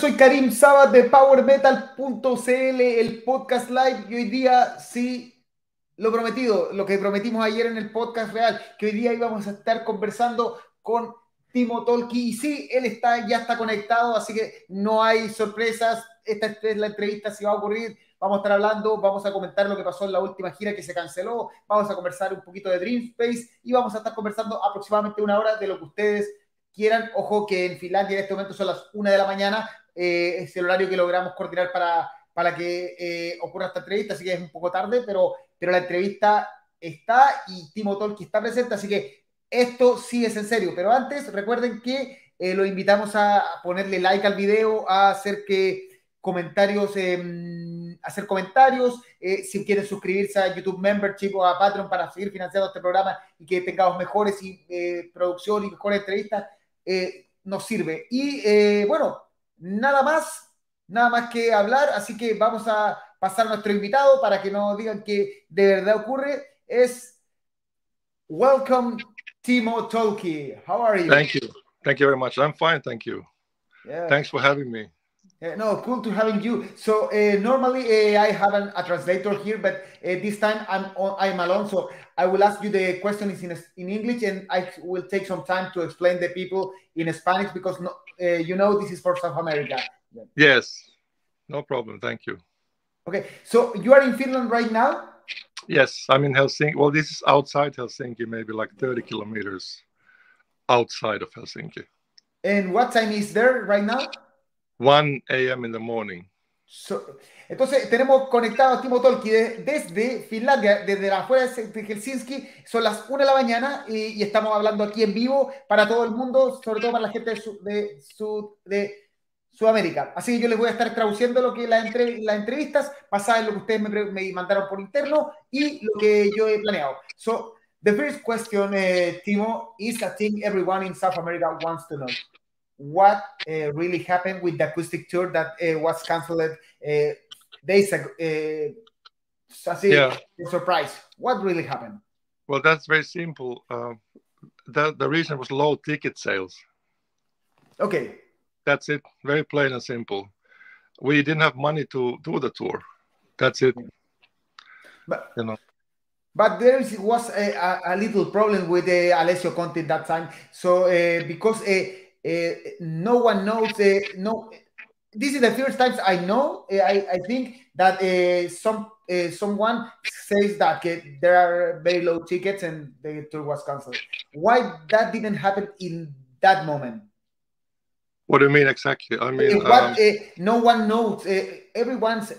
soy Karim Sabat de PowerMetal.cl, el podcast live, y hoy día sí, lo prometido, lo que prometimos ayer en el podcast real, que hoy día íbamos a estar conversando con Timo Tolki, y sí, él está, ya está conectado, así que no hay sorpresas, esta es la entrevista, si va a ocurrir, vamos a estar hablando, vamos a comentar lo que pasó en la última gira que se canceló, vamos a conversar un poquito de Dream Space, y vamos a estar conversando aproximadamente una hora de lo que ustedes quieran. Ojo que en Finlandia en este momento son las una de la mañana, eh, es el horario que logramos coordinar para, para que eh, ocurra esta entrevista, así que es un poco tarde, pero, pero la entrevista está y Timo Tolki está presente, así que esto sí es en serio. Pero antes, recuerden que eh, lo invitamos a ponerle like al video, a hacer que comentarios, em, hacer comentarios, si quieren suscribirse a YouTube Membership o a Patreon para seguir financiando este programa y que tengamos mejores y, producción y mejores entrevistas, eh, nos sirve. Y eh, bueno, nada más, nada más que hablar, así que vamos a pasar a nuestro invitado para que nos digan que de verdad ocurre. Es Welcome Timo Tolki. How are you? Thank you. Thank you very much. I'm fine, thank you. Yeah. Thanks for having me. Uh, no, cool to having you. So uh, normally uh, I have an, a translator here, but uh, this time I'm I'm alone. So I will ask you the question in in English, and I will take some time to explain the people in Spanish because no, uh, you know this is for South America. Yes, no problem. Thank you. Okay, so you are in Finland right now. Yes, I'm in Helsinki. Well, this is outside Helsinki, maybe like 30 kilometers outside of Helsinki. And what time is there right now? 1 a.m. in the morning. So, entonces tenemos conectado a Timo Tolki desde Finlandia, desde la afuera de Helsinki, son las 1 de la mañana y, estamos hablando aquí en vivo para todo el mundo, sobre todo para la gente de, de, Sudamérica. Así que yo les voy a estar traduciendo lo que la las entrevistas basadas en lo que ustedes me, mandaron por interno y lo que yo he planeado. So, the first question, uh, Timo, is I think everyone in South America wants to know. What uh, really happened with the acoustic tour that uh, was canceled uh, days ago. Uh, yeah. surprise. What really happened? Well, that's very simple. Uh, the, the reason was low ticket sales. Okay. That's it. Very plain and simple. We didn't have money to do the tour. That's it. But, you know. But there was a, a, a little problem with uh, Alessio Conte that time. So uh, because Eh, no one knows. Uh, no, this is the first time I know. Uh, I, I think that uh, some someone says that there are very low tickets and the tour was cancelled. Why that didn't happen in that moment? What do you mean exactly? I mean, what, um, no one knows. everyone's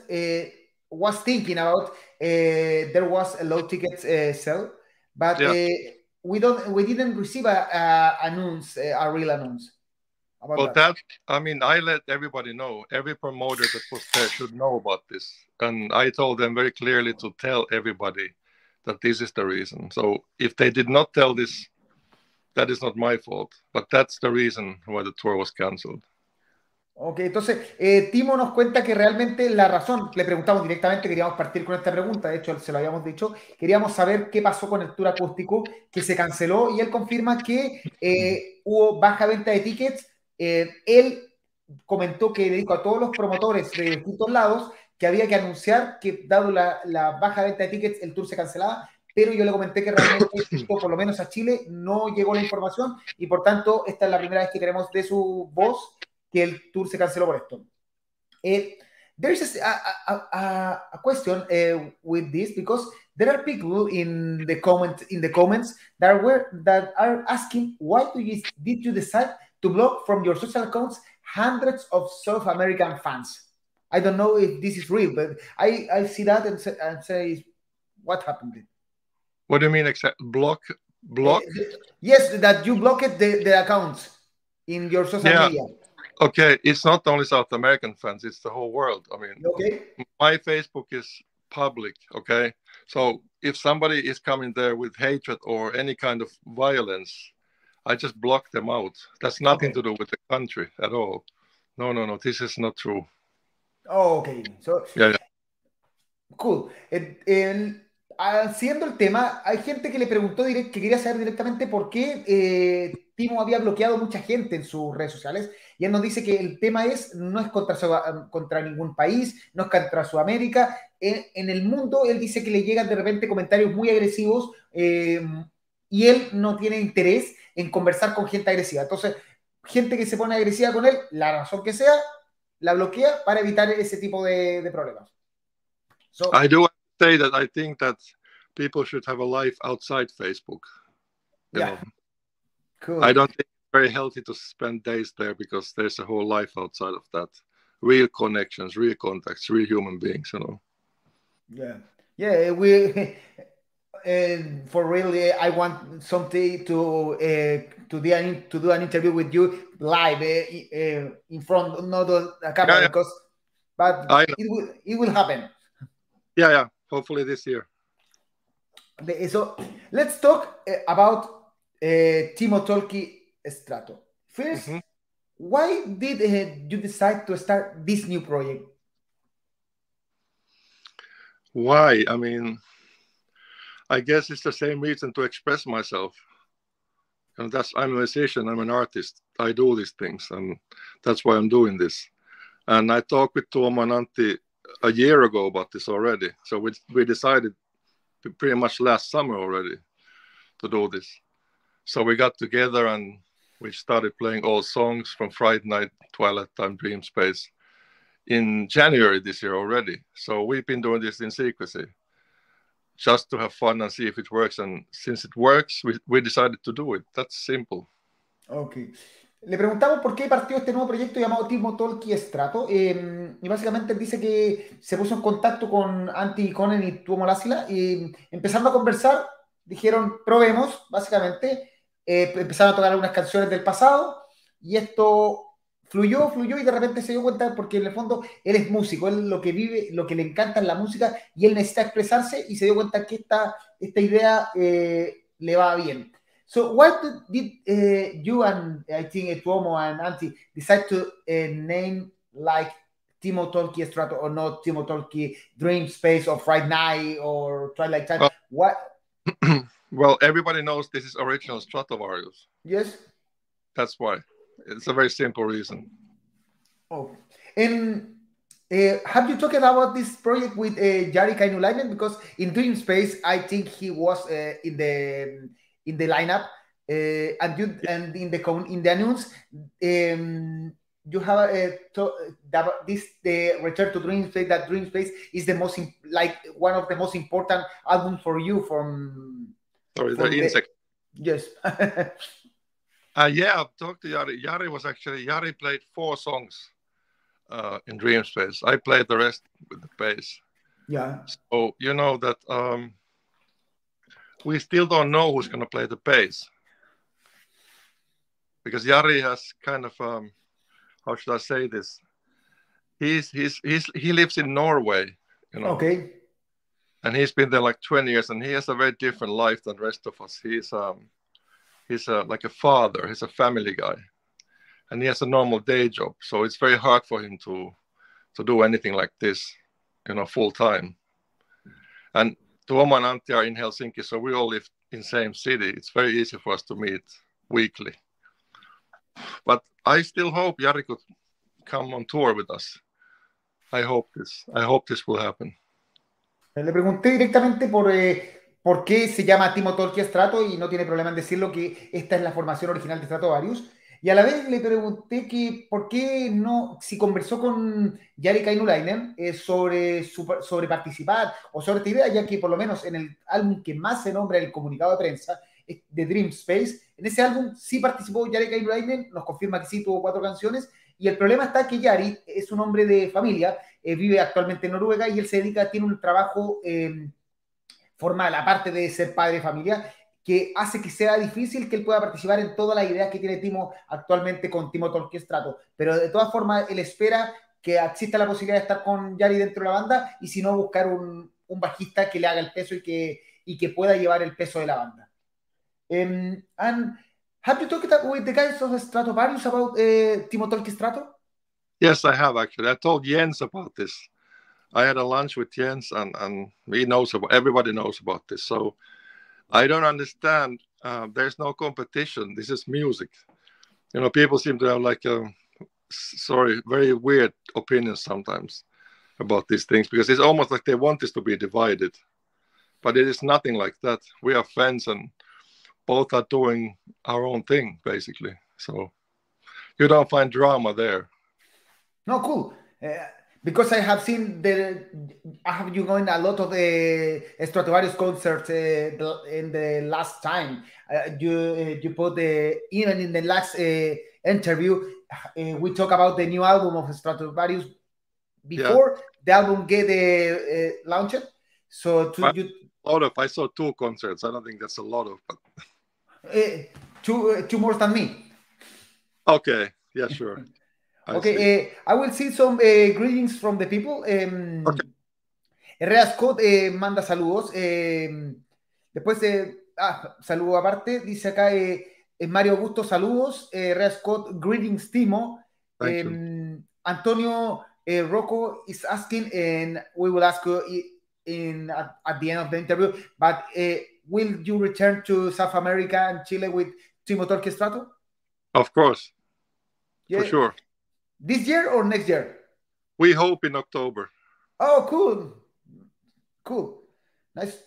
was thinking about there was a low ticket sale, but. Yeah we don't we didn't receive a, a announce eh, a real announce well that. that. i mean i let everybody know every promoter that was there should know about this and i told them very clearly to tell everybody that this is the reason so if they did not tell this that is not my fault but that's the reason why the tour was cancelled Ok, entonces eh, Timo nos cuenta que realmente la razón, le preguntamos directamente, queríamos partir con esta pregunta, de hecho se lo habíamos dicho, queríamos saber qué pasó con el tour acústico que se canceló y él confirma que eh, hubo baja venta de tickets. Eh, él comentó que le dijo a todos los promotores de distintos lados que había que anunciar que dado la, la baja venta de tickets el tour se cancelaba, pero yo le comenté que realmente, por lo menos a Chile, no llegó la información y por tanto esta es la primera vez que tenemos de su voz que el tour se canceló por esto. Eh, there is a, a, a, a question uh, with this because there are people in the comment in the comments that were that are asking why do you did you decide to block from your social accounts hundreds of South American fans? I don't know if this is real, but I, I see that and say, and say what happened. What do you mean? Exact block block? Uh, yes, that you blocked the, the accounts in your social yeah. media. Okay, it's not only South American fans; it's the whole world. I mean, okay. my Facebook is public. Okay, so if somebody is coming there with hatred or any kind of violence, I just block them out. That's nothing okay. to do with the country at all. No, no, no. This is not true. Oh, okay. So, yeah, yeah. cool. El, el, haciendo el tema, hay gente que le preguntó direct, que quería saber directamente por qué eh, Timo había bloqueado mucha gente en sus redes sociales y él nos dice que el tema es, no es contra, contra ningún país, no es contra Sudamérica. En, en, el mundo, él dice que le llegan de repente comentarios muy agresivos eh, y él no tiene interés en conversar con gente agresiva. Entonces, gente que se pone agresiva con él, la razón que sea, la bloquea para evitar ese tipo de, de problemas. So, I do say that I think that people should have a life outside Facebook. yeah. Know? Cool. I don't think it's very healthy to spend days there because there's a whole life outside of that. Real connections, real contacts, real human beings, you know. Yeah. Yeah, we uh, for really, I want something to uh, to do an to do an interview with you live uh, in front, not the camera, yeah. because but it will it will happen. Yeah, yeah. Hopefully this year. So let's talk about Timo Tolkki Strato. 1st mm -hmm. why did you decide to start this new project? Why? I mean, I guess it's the same reason to express myself. And that's I'm a musician, I'm an artist. I do these things, and that's why I'm doing this. And I talked with Tuomo and Antti a year ago about this already. So we we decided pretty much last summer already to do this. So we got together and we started playing all songs from Friday Night, Twilight Time, Dreamspace in January this year already. So we've been doing this in secrecy just to have fun and see if it works. And since it works, we, we decided to do it. That's simple. Ok. Le preguntamos por qué partió este nuevo proyecto llamado Timo Tolkki Strato. Eh, y básicamente dice que se puso en contacto con Antti Ikonen y Tuomo Lassila y empezando a conversar, dijeron, probemos, básicamente. Eh, empezaron a tocar algunas canciones del pasado y esto fluyó, fluyó y de repente se dio cuenta porque en el fondo él es músico, él lo que vive, lo que le encanta es la música y él necesita expresarse y se dio cuenta que esta, esta idea eh, le va bien. So why did uh, you and I think Tuomo and Antti decide to uh, name like Timo Tolki Strato or not Timo Tolki Dream Space or Friday Night or Twilight Time? Well, what? well, everybody knows this is original Stratovarius. Yes. That's why. It's a very simple reason. Oh, and uh, have you talked about this project with uh, Jari Kainulainen? Because in Dreamspace, I think he was uh, in the in the lineup, uh, and you and in the in the news, um, you have uh, to, that this the return to Dreamspace. That Dreamspace is the most like one of the most important albums for you from. Sorry, the insect. Yes. Uh, yeah, I've talked to Jari. Jari was actually Jari played four songs uh, in Dreamspace. I played the rest with the bass. Yeah. So you know that um, we still don't know who's going to play the bass because Jari has kind of um, how should I say this? He's he's he's he lives in Norway, you know. Okay. And he's been there like 20 years, and he has a very different life than the rest of us. He's um he's a, like a father, he's a family guy, and he has a normal day job. So it's very hard for him to to do anything like this, you know, full time. And Tuomo and Antti are in Helsinki, so we all live in same city. It's very easy for us to meet weekly. But I still hope Jari could come on tour with us. I hope this. I hope this will happen. Le pregunté directamente por eh, por qué se llama Timo Tolkien Strato y no tiene problema en decirlo que esta es la formación original de Stratovarius. Y a la vez le pregunté que por qué no, si conversó con Jari Kainulainen eh, sobre, sobre participar o sobre esta idea, ya que por lo menos en el álbum que más se nombra el comunicado de prensa, de Dream Space, en ese álbum sí participó Jari Kainulainen, nos confirma que sí tuvo cuatro canciones, y el problema está que Jari es un hombre de familia, eh, vive actualmente en Noruega y él se dedica, tiene un trabajo... Eh, formal, aparte de ser padre de familia, que hace que sea difícil que él pueda participar en todas las ideas que tiene Timo actualmente con Timo Tolkiestrato. Pero de todas formas, él espera que exista la posibilidad de estar con Yari dentro de la banda y si no, buscar un, un bajista que le haga el peso y que, y que pueda llevar el peso de la banda. Um, and have you talked with the guys of Stratovarius about uh, Timo Tolkki Strato? Yes, I have actually. I told Jens about this. I had a lunch with Jens, and and he knows about everybody knows about this. So I don't understand uh, there's no competition. This is music. You know, people seem to have like a sorry, very weird opinions sometimes about these things because it's almost like they want this to be divided, but it is nothing like that. We are friends and both are doing our own thing basically. So you don't find drama there. No, cool. Uh, because I have seen the, I have you going a lot of the uh, Stratovarius concerts uh, in the last time. Uh, you uh, you put the even in the last uh, interview, uh, we talk about the new album of Stratovarius before yeah. the album get uh, launched. So to you, a lot of I saw two concerts. I don't think that's a lot of, but two two more than me. Okay. Yeah. Sure. okay, uh, I will see some uh, greetings from the people. Um, okay. Herrera Scott eh, manda saludos. Eh, después de. Ah, saludo aparte. Dice acá eh, Mario Augusto, saludos. Herrera Scott, greetings, Timo. Um, Antonio Rocco is asking, and we will ask you in at, at the end of the interview. But will you return to South America and Chile with Timo Tolkki Strato? Of course. Yeah. For sure. This year or next year? We hope in October. Oh, cool. Cool. Nice.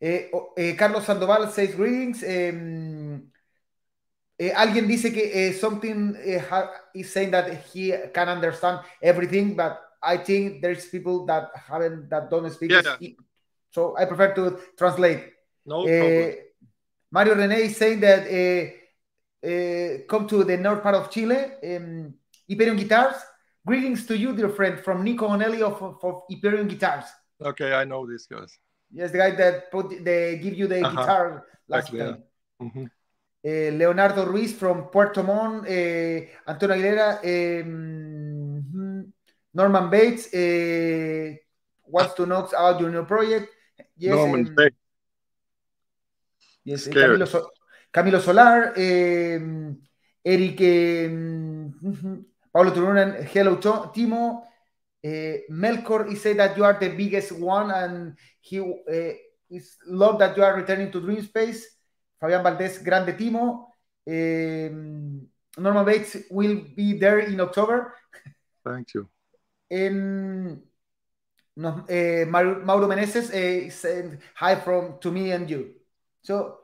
Eh, eh, Carlos Sandoval says greetings. Um, eh, alguien dice que eh, something eh, is saying that he can understand everything, but I think there's people that haven't that don't speak. Yeah. So I prefer to translate. No problem. Mario Rene is saying that come to the north part of Chile. Um, Hiperion Guitars. Greetings to you, dear friend, from Nico Onelli of, of Hiperion Guitars. Okay, I know these guys. Yes, the guy that put they give you the uh -huh. guitar last exactly, time. Yeah. Mm -hmm. uh, Leonardo Ruiz from Puerto Montt, uh, Antonio Aguilera, um, Norman Bates uh, wants to know about your new project. Yes, Norman um, Bates. Yes, Camilo, so Camilo, Solar, um, Eric. Um, Paulo Turunen, hello, Timo. Uh, Melkor, he said that you are the biggest one and he uh, is love that you are returning to Dream Space. Fabian Valdez, grande Timo. Um, Norman Bates will be there in October. Thank you. Um, no, Mauro Meneses sent hi from to me and you. So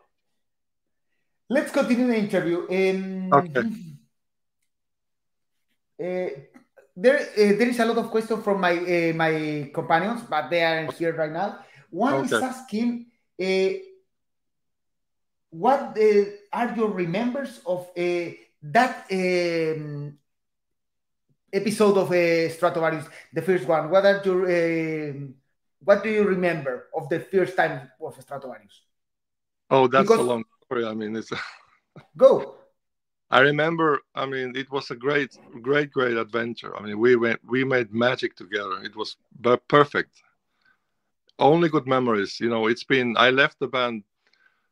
let's continue the interview. Um, okay. Eh, there, uh, there is a lot of questions from my uh, my companions, but they aren't here right now. One okay. is asking, what are your remembers of that um, episode of Stratovarius, the first one? What are your what do you remember of the first time of Stratovarius? Oh, that's because, a long story. I mean, it's go. I remember. I mean, it was a great, great, great adventure. I mean, we went, we made magic together. It was perfect. Only good memories. You know, it's been. I left the band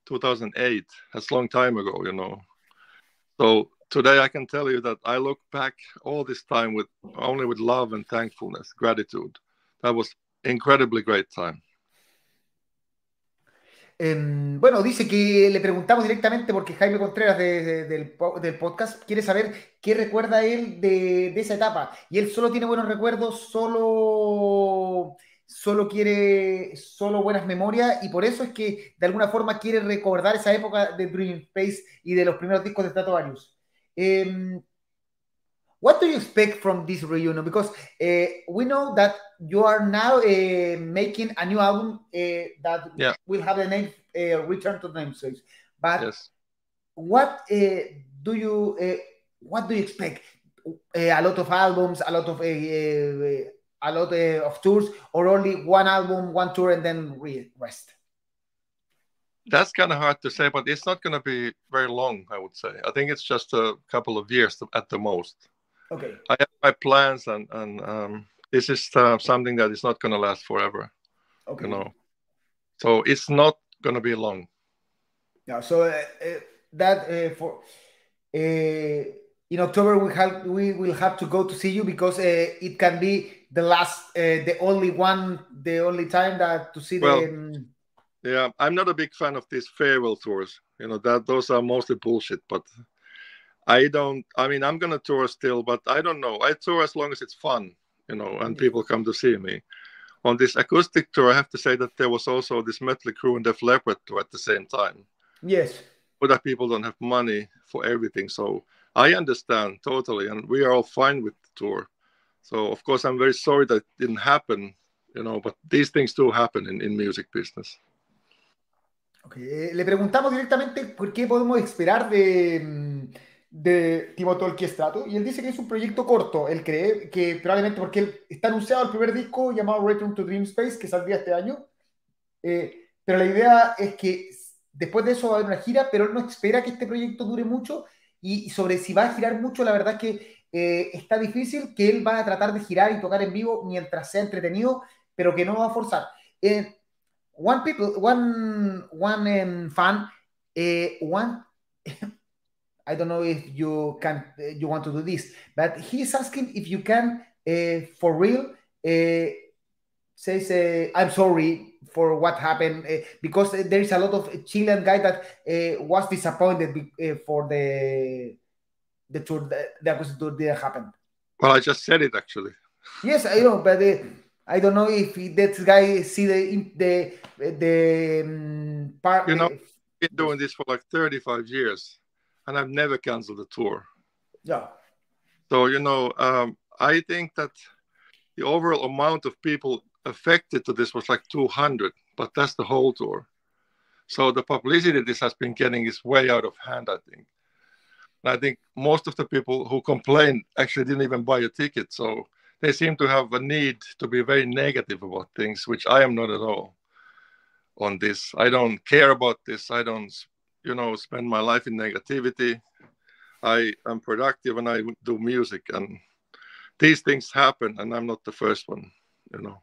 2008. That's a long time ago. You know, so today I can tell you that I look back all this time with only with love and thankfulness, gratitude. That was incredibly great time. Bueno, dice que le preguntamos directamente porque Jaime Contreras del, podcast quiere saber qué recuerda él de, esa etapa. Y él solo tiene buenos recuerdos, solo, solo quiere, solo buenas memorias y por eso es que de alguna forma quiere recordar esa época de Dream Space y de los primeros discos de Stratovarius. Eh, what do you expect from this reunion? Because uh, we know that you are now uh, making a new album uh, that yeah. will have the name uh, Return to Namesake." But yes. what uh, do you uh, what do you expect? a lot of albums, a lot of a lot of tours, or only one album, one tour, and then rest? That's kind of hard to say, but it's not going to be very long. I would say. I think it's just a couple of years at the most. Okay. I have my plans, and and um, this is uh, something that is not going to last forever. Okay. You know, so it's not going to be long. Yeah. So uh, uh, that uh, for uh, in October we have we will have to go to see you because uh, it can be the last, the only one, the only time that to see well, the. Um... Yeah, I'm not a big fan of these farewell tours. You know that those are mostly bullshit. But I don't. I mean, I'm gonna tour still, but I don't know. I tour as long as it's fun, you know, and people come to see me. On this acoustic tour, I have to say that there was also this Mötley Crüe and Def Leppard tour at the same time. Yes. But that people don't have money for everything, so I understand totally, and we are all fine with the tour. So of course, I'm very sorry that it didn't happen, you know. But these things do happen in in music business. Okay. Eh, le preguntamos directamente por qué podemos esperar de, de Timo Tolki Strato y él dice que es un proyecto corto. Él cree que probablemente porque él, está anunciado el primer disco llamado Return to Dream Space que saldría este año. Eh, pero la idea es que después de eso va a haber una gira, pero él no espera que este proyecto dure mucho y, sobre si va a girar mucho, la verdad es que eh, está difícil, que él va a tratar de girar y tocar en vivo mientras sea entretenido, pero que no va a forzar. Eh, one people, one one um, fan, uh, one. I don't know if you can uh, you want to do this, but he's asking if you can uh, for real uh, says uh, I'm sorry for what happened uh, because there is a lot of Chilean guy that uh, was disappointed uh, for the the tour that, the tour didn't happen. Well, I just said it actually. Yes, I know, but uh, I don't know if that guy see the the the um, part. You know, been doing this for like 35 years, and I've never canceled a tour. Yeah. So you know, um, I think that the overall amount of people affected to this was like 200, but that's the whole tour. So the publicity this has been getting is way out of hand, I think. And I think most of the people who complained actually didn't even buy a ticket. So they seem to have a need to be very negative about things, which I am not at all on this. I don't care about this. I don't, you know, spend my life in negativity. I am productive and I do music, and these things happen, and I'm not the first one, you know.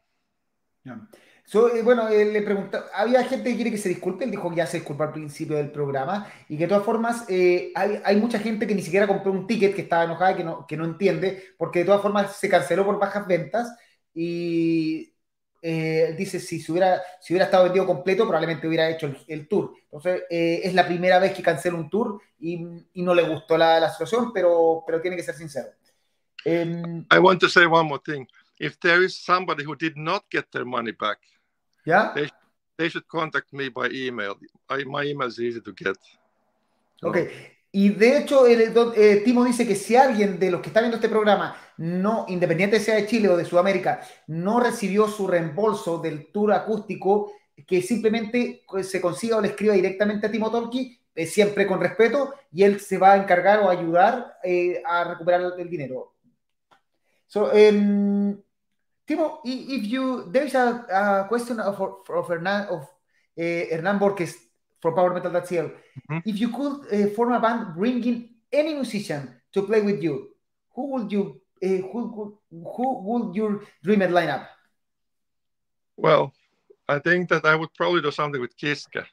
Yeah. So, eh, bueno, eh, le pregunta, había gente que quiere que se disculpe, él dijo que ya se disculpó al principio del programa y que de todas formas eh, hay, hay, mucha gente que ni siquiera compró un ticket, que estaba enojada, que no, que no entiende, porque de todas formas se canceló por bajas ventas y él dice si, si, hubiera, si hubiera estado vendido completo probablemente hubiera hecho el, tour. Entonces es la primera vez que cancela un tour y, y no le gustó la, la, situación, pero, pero tiene que ser sincero. Um, I want to say one more thing. If there is somebody who did not get their money back, Yeah. They, they should contact me by email. I, my email is easy to get. So. Ok. Y de hecho, el, eh, Timo dice que si alguien de los que está viendo este programa, no, independiente sea de Chile o de Sudamérica, no recibió su reembolso del tour acústico, que simplemente se consiga o le escriba directamente a Timo Tolki, eh, siempre con respeto, y él se va a encargar o ayudar eh, a recuperar el dinero. So, um, Timo, if you there is a, a question of of Hernan of uh, Hernan Borges for Power Metal That's Mm -hmm. If you could uh, form a band bringing any musician to play with you, who would you uh, who who would your dream line up? Well, I think that I would probably do something with Kiske.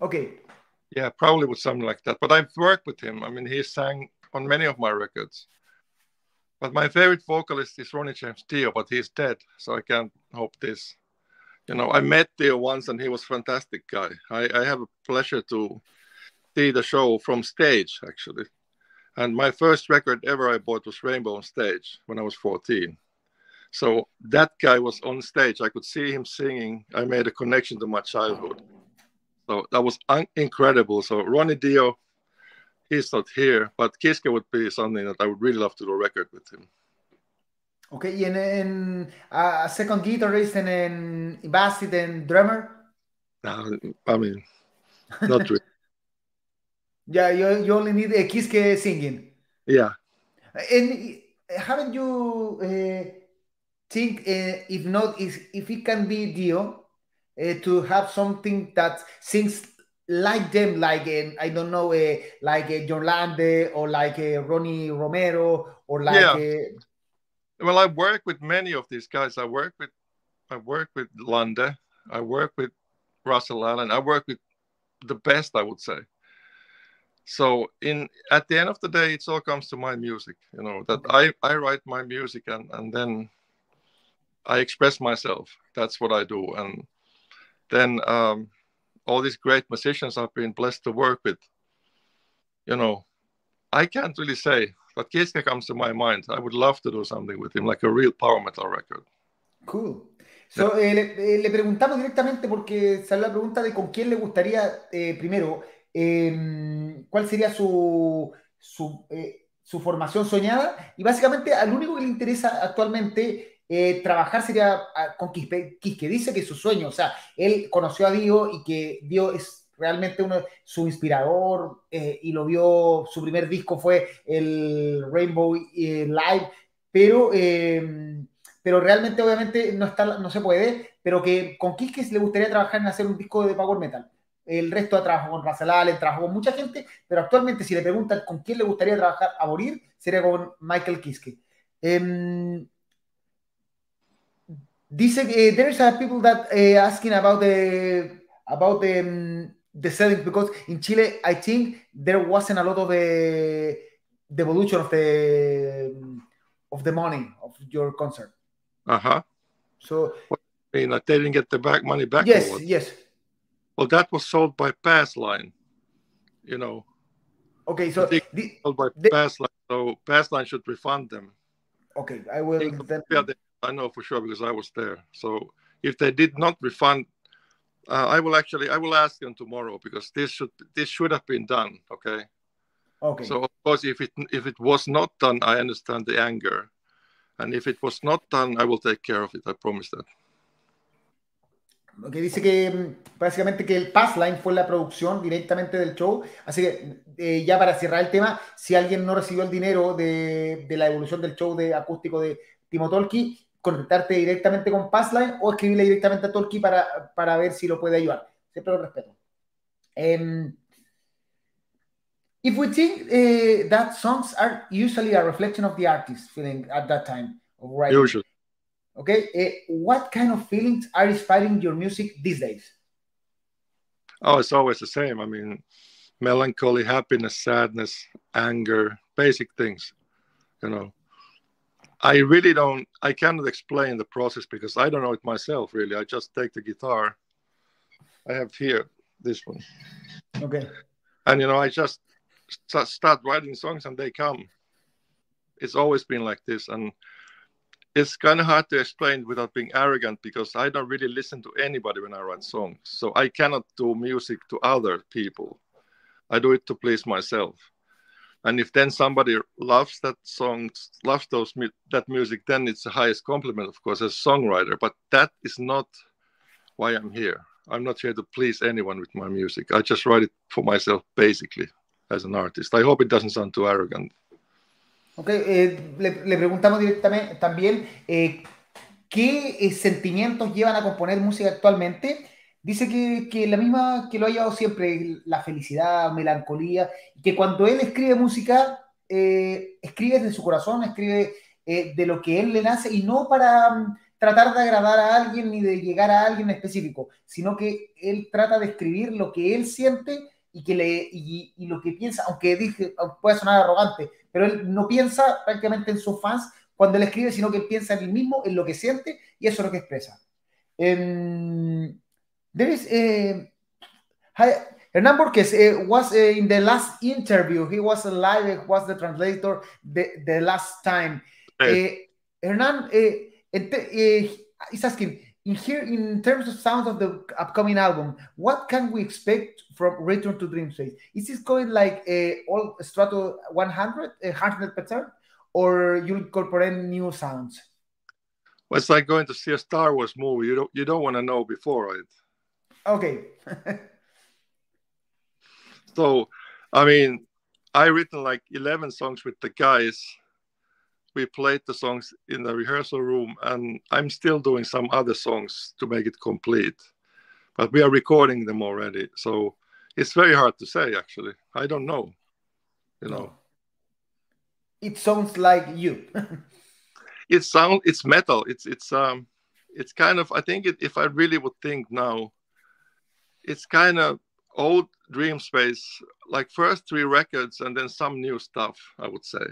Okay. Yeah, probably with something like that. But I've worked with him. I mean, he sang on many of my records. But my favorite vocalist is Ronnie James Dio, but he's dead, so I can't hope this. You know, I met Dio once, and he was fantastic guy. I, I have a pleasure to see the show from stage, actually. And my first record ever I bought was Rainbow on Stage when I was 14. So that guy was on stage. I could see him singing. I made a connection to my childhood. So that was un- incredible. So Ronnie Dio, he's not here, but Kiske would be something that I would really love to do a record with him. Okay, y en, en uh, second guitarist and en bassist and drummer? No, I mean, not really. yeah, you, you only need a Kiske singing. Yeah. And haven't you uh, think uh, if not if, if it can be Dio uh, to have something that sings like them, like uh, I don't know, uh, like Jorn Lande or like uh, Ronnie Romero or like. Yeah. Well, I work with many of these guys. I work with, I work with Lande. I work with Russell Allen. I work with the best, I would say. So in at the end of the day, it all comes to my music. You know that I I write my music and and then I express myself. That's what I do. And then um, all these great musicians I've been blessed to work with. You know, I can't really say, but Kiske comes to my mind. I would love to do something with him, like a real power metal record. Cool. So, eh, le, eh, le, preguntamos directamente porque salió la pregunta de con quién le gustaría, eh, primero, eh, cuál sería su, su, formación soñada. Y básicamente al único que le interesa actualmente trabajar sería ah, con Quispe, que dice que es su sueño, o sea, él conoció a Dio y que Dio es realmente uno, su inspirador y lo vio, su primer disco fue el Rainbow Live, pero pero realmente obviamente no, está, no se puede, pero que con Kiskis le gustaría trabajar en hacer un disco de power metal. El resto ha trabajado con Russell Allen, trabajó con mucha gente, pero actualmente si le preguntan con quién le gustaría trabajar a morir, sería con Michael Kiske. Um, dice uh, there's a people that asking about the about the um, the selling because in Chile I think there wasn't a lot of the the evolution of the of the money of your concert. Uh huh. So, I mean, like they didn't get the back money back. Yes, yes. Well, that was sold by Passline. You know. Okay, so the, sold by the, Passline, so Passline should refund them. Okay, I will. Then... They, I know for sure because I was there. So if they did not refund, uh, I will actually I will ask them tomorrow because this should this should have been done. Okay. Okay. So of course, if it if it was not done, I understand the anger. And if it was not done, I will take care of it. I promise that. que dice que mm, básicamente que el Passline fue la producción directamente del show. Así que eh, ya para cerrar el tema, si alguien no recibió el dinero de, de la evolución del show de acústico de Timo Tolki, contactarte directamente con Passline o escribirle directamente a Tolki para, para ver si lo puede ayudar. Siempre lo respeto. Um, if we think uh, that songs are usually a reflection of the artist feeling at that time of writing. Usually. Okay, uh, what kind of feelings are inspiring your music these days? Oh, it's always the same. I mean, melancholy, happiness, sadness, anger, basic things. You know, I really don't, I cannot explain the process because I don't know it myself, really. I just take the guitar. I have here this one. Okay. And, you know, I just start writing songs and they come. It's always been like this, and it's kind of hard to explain without being arrogant because I don't really listen to anybody when I write songs. So I cannot do music to other people. I do it to please myself. And if then somebody loves that song, loves those that music, then it's the highest compliment, of course, as a songwriter. But that is not why I'm here. I'm not here to please anyone with my music. I just write it for myself, basically. as an artist. I hope it doesn't sound too arrogant. Ok, eh, le, le, preguntamos directamente también eh, qué eh, sentimientos llevan a componer música actualmente. Dice que, que, la misma que lo ha llevado siempre, la felicidad, melancolía, que cuando él escribe música, eh, escribe desde su corazón, escribe eh, de lo que él le nace y no para um, tratar de agradar a alguien ni de llegar a alguien específico, sino que él trata de escribir lo que él siente y, que le, y, lo que piensa, aunque dije, puede sonar arrogante, pero él no piensa prácticamente en sus fans cuando él escribe, sino que él piensa en él mismo, en lo que siente, y eso es lo que expresa. Um, there is, uh, Hernán Borges uh, was uh, in the last interview, he was live, was the translator the, the last time. Hey. Uh, uh, uh, he's asking, in here in terms of sound of the upcoming album what can we expect from return to dream space is this going like a all strato 100 100 percent or you incorporate new sounds well, it's like going to see a star wars movie you don't you don't want to know before it okay. So i mean i written like 11 songs with the guys. We played the songs in the rehearsal room and i'm still doing some other songs to make it complete. But we are recording them already so it's very hard to say actually. I don't know you know. It sounds like you. It sound it's metal. It's it's um it's kind of i think it, if i really would think now it's kind of old dream space like first three records and then some new stuff i would say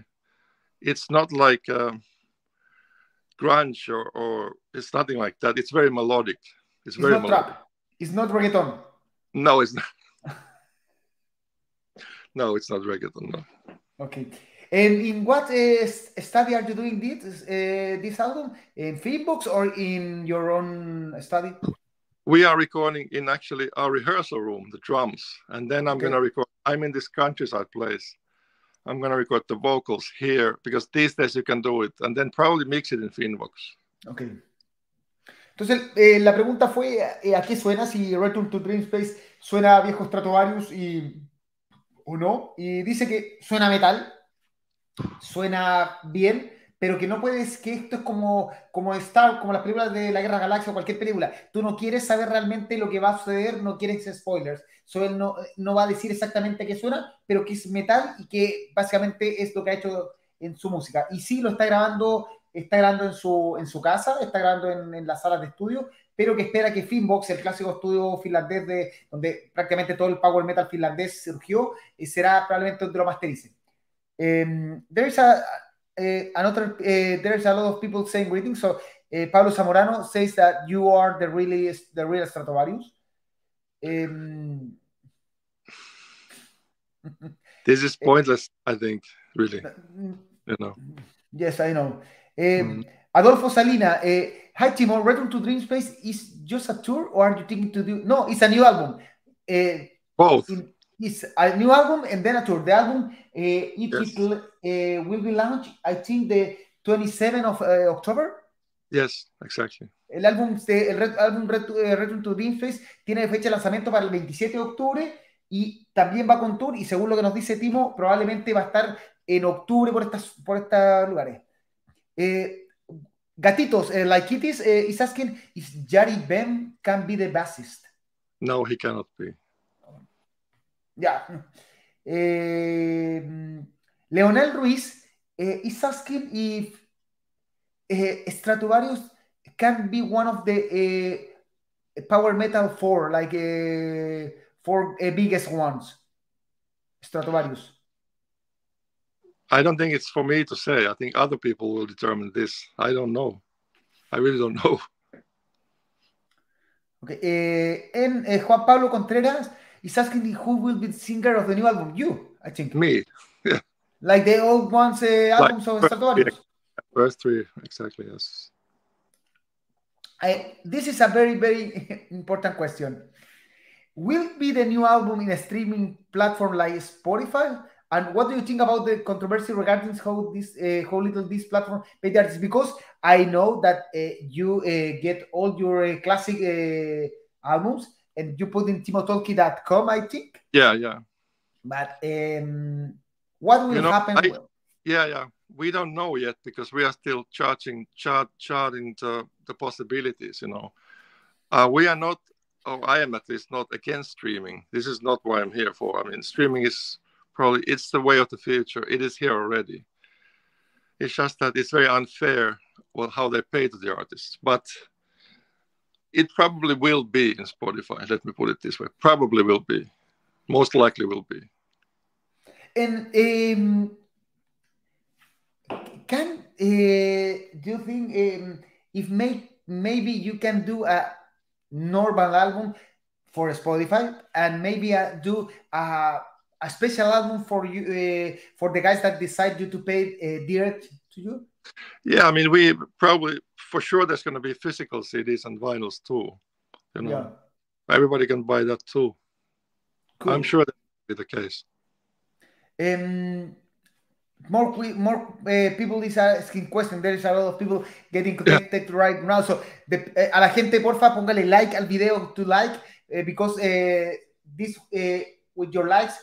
it's not like uh, grunge or, or, it's nothing like that. It's very melodic. It's, it's very not melodic. trap. It's not reggaeton. No, it's not. no, it's not reggaeton. No. Okay. And in what uh, study are you doing this uh, this album? In Finnvox or in your own study? We are recording in actually our rehearsal room, the drums, and then I'm okay. gonna record. I'm in this countryside place. I'm gonna record the vocals here because these days you can do it, and then probably mix it in Finnvox. Okay. Entonces, eh, la pregunta fue, eh, ¿a qué suena? Si Return to Dreamspace suena a viejo Stratovarius y, o no. Y dice que suena metal, suena bien, pero que no puedes, que esto es como, como Star, como las películas de la Guerra Galaxia o cualquier película. Tú no quieres saber realmente lo que va a suceder, no quieres spoilers. So, él no, no va a decir exactamente qué suena, pero que es metal y que básicamente es lo que ha hecho en su música. Y sí, lo está grabando está grabando en su, en su casa, está grabando en, en las salas de estudio, pero que espera que Finbox, el clásico estudio finlandés de donde prácticamente todo el power metal finlandés surgió, y será probablemente donde lo masterice. Um, there's a another uh, there's a lot of people saying greetings. So uh, Pablo Zamorano says that you are the really the real Stratovarius. Um, this is pointless, I think, really. You know. Yes, I know. Eh, mm. Adolfo Salina, eh, Hi Timo, Return to Dreamspace is just a tour or are you thinking to do? No, it's a new album. Eh, Both. It's a new album and then a tour. The album it, yes. it will be launched, I think, the 27th of October. Yes, exactly. El álbum, el álbum Return to Dream Space tiene fecha de lanzamiento para el 27 de octubre y también va con tour y según lo que nos dice Timo, probablemente va a estar en octubre por estas por estos lugares. Eh, Gatitos, uh, like it is, uh, is asking if Jari Ben can be the bassist. No, he cannot be. Yeah. Uh, Leonel Ruiz is asking if Stratovarius can be one of the power metal four, like four biggest ones. Stratovarius. I don't think it's for me to say. I think other people will determine this. I don't know. I really don't know. Okay. Uh, and uh, Juan Pablo Contreras is asking me who will be the singer of the new album. You, I think. Me. Yeah. Like the old ones uh, albums like, of Stratovarius. First three, exactly. Yes. I, this is a very, very important question. Will be the new album in a streaming platform like Spotify? And what do you think about the controversy regarding how this uh, how little this platform paid artists? Because I know that uh, you uh, get all your uh, classic uh, albums and you put in timotolkki.com, I think. Yeah, yeah. But um, what will you know, happen? I, yeah, yeah. We don't know yet because we are still charging, chart, charting the, the possibilities. You know, uh, we are not, or I am at least not against streaming. This is not what I'm here for. I mean, streaming is probably it's the way of the future. It is here already. It's just that it's very unfair well how they pay to the artists, but it probably will be in Spotify. Let me put it this way: probably will be, most likely will be. And um, can uh, do you think um, if may, maybe you can do a normal album for Spotify and maybe uh, do a a special album for you uh, for the guys that decide you to pay uh, direct to you? Yeah, I mean, we probably for sure there's going to be physical CDs and vinyls too. You know, yeah. everybody can buy that too. Cool. I'm sure that will be the case. Um, more more uh, people is asking questions. There is a lot of people getting connected yeah. right now. So the, uh, a la gente porfa póngale like al video to like uh, because uh, this uh, with your likes